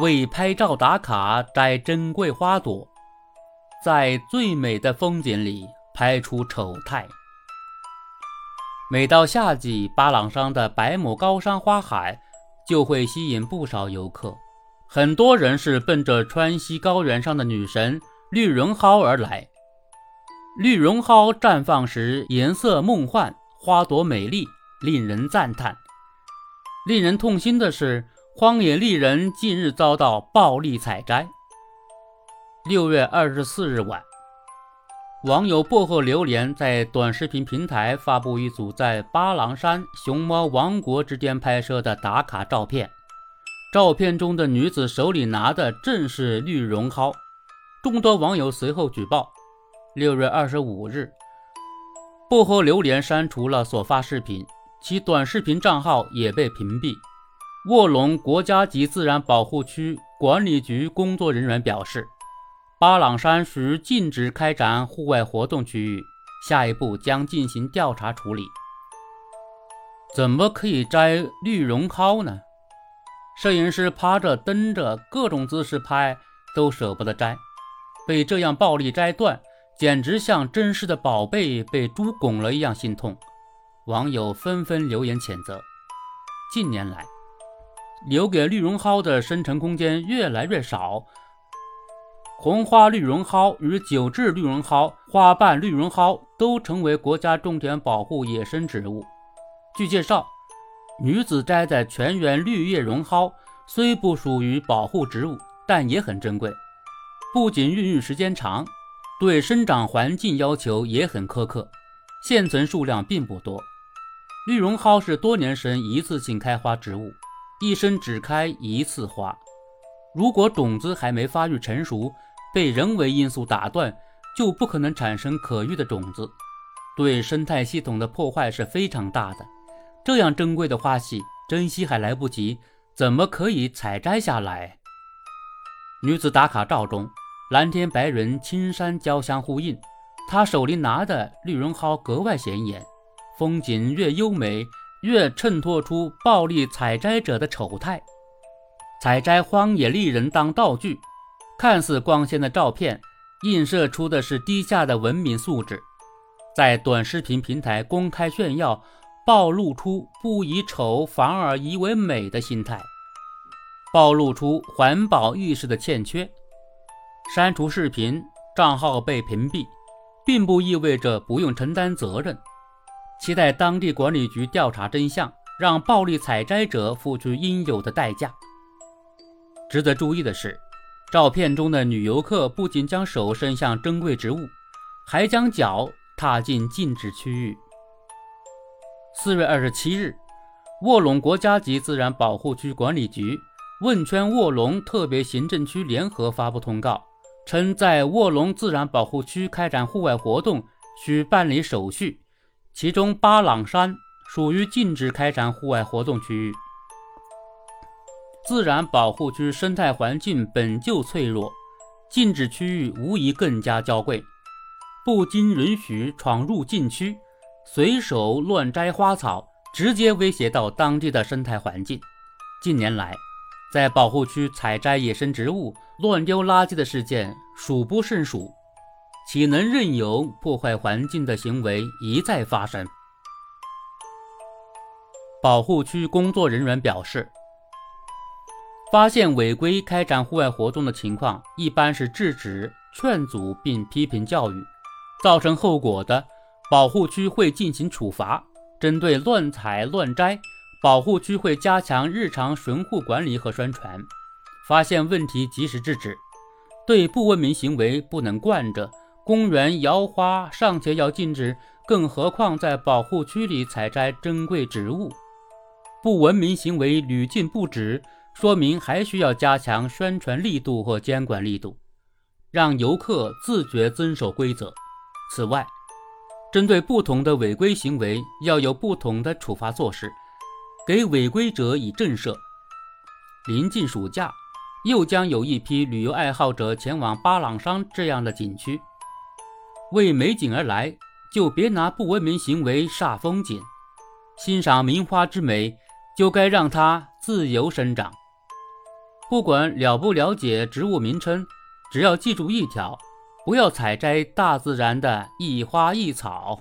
为拍照打卡摘珍贵花朵，在最美的风景里拍出丑态。每到夏季，巴朗山的百亩高山花海就会吸引不少游客。很多人是奔着川西高原上的女神绿绒蒿而来。绿绒蒿绽放时颜色梦幻，花朵美丽，令人赞叹。令人痛心的是，荒野丽人近日遭到暴力采摘。六月二十四日晚。网友薄荷榴莲在短视频平台发布一组在巴郎山熊猫王国之间拍摄的打卡照片。照片中的女子手里拿的正是绿绒蒿。众多网友随后举报。六月二十五日，薄荷榴莲删除了所发视频，其短视频账号也被屏蔽。卧龙国家级自然保护区管理局工作人员表示。巴朗山属于禁止开展户外活动区域，下一步将进行调查处理。怎么可以摘绿绒蒿呢？摄影师趴着、蹬着，各种姿势拍都舍不得摘，被这样暴力摘断，简直像珍视的宝贝被猪拱了一样心痛。网友纷纷留言谴责。近年来，留给绿绒蒿的生存空间越来越少。红花绿绒蒿与九制绿绒蒿、花瓣绿绒蒿都成为国家重点保护野生植物。据介绍，女子摘的全缘绿叶绒蒿虽不属于保护植物，但也很珍贵。不仅孕育时间长，对生长环境要求也很苛刻，现存数量并不多。绿绒蒿是多年生一次性开花植物，一生只开一次花。如果种子还没发育成熟，被人为因素打断，就不可能产生可育的种子，对生态系统的破坏是非常大的。这样珍贵的花系，珍惜还来不及，怎么可以采摘下来？女子打卡照中，蓝天白云、青山交相呼应，她手里拿的绿绒蒿格外显眼。风景越优美，越衬托出暴力采摘者的丑态。采摘荒野丽人当道具。看似光鲜的照片，映射出的是低下的文明素质，在短视频平台公开炫耀，暴露出不以丑反而以为美的心态，暴露出环保意识的欠缺。删除视频，账号被屏蔽，并不意味着不用承担责任。期待当地管理局调查真相，让暴力采摘者付出应有的代价。值得注意的是。照片中的女游客不仅将手伸向珍贵植物，还将脚踏进禁止区域。四月二十七日，卧龙国家级自然保护区管理局、汶川卧龙特别行政区联合发布通告，称在卧龙自然保护区开展户外活动需办理手续，其中巴朗山属于禁止开展户外活动区域。自然保护区生态环境本就脆弱，禁止区域无疑更加娇贵。不经允许闯入禁区，随手乱摘花草，直接威胁到当地的生态环境。近年来，在保护区采摘野生植物、乱丢垃圾的事件数不胜数，岂能任由破坏环境的行为一再发生？保护区工作人员表示。发现违规开展户外活动的情况，一般是制止、劝阻并批评教育，造成后果的，保护区会进行处罚。针对乱采乱摘，保护区会加强日常巡护管理和宣传，发现问题及时制止。对不文明行为不能惯着，公园摇花尚且要禁止，更何况在保护区里采摘珍贵植物？不文明行为屡禁不止。说明还需要加强宣传力度和监管力度，让游客自觉遵守规则。此外，针对不同的违规行为，要有不同的处罚措施，给违规者以震慑。临近暑假，又将有一批旅游爱好者前往巴朗山这样的景区，为美景而来，就别拿不文明行为煞风景。欣赏名花之美，就该让它自由生长。不管了不了解植物名称，只要记住一条：不要采摘大自然的一花一草。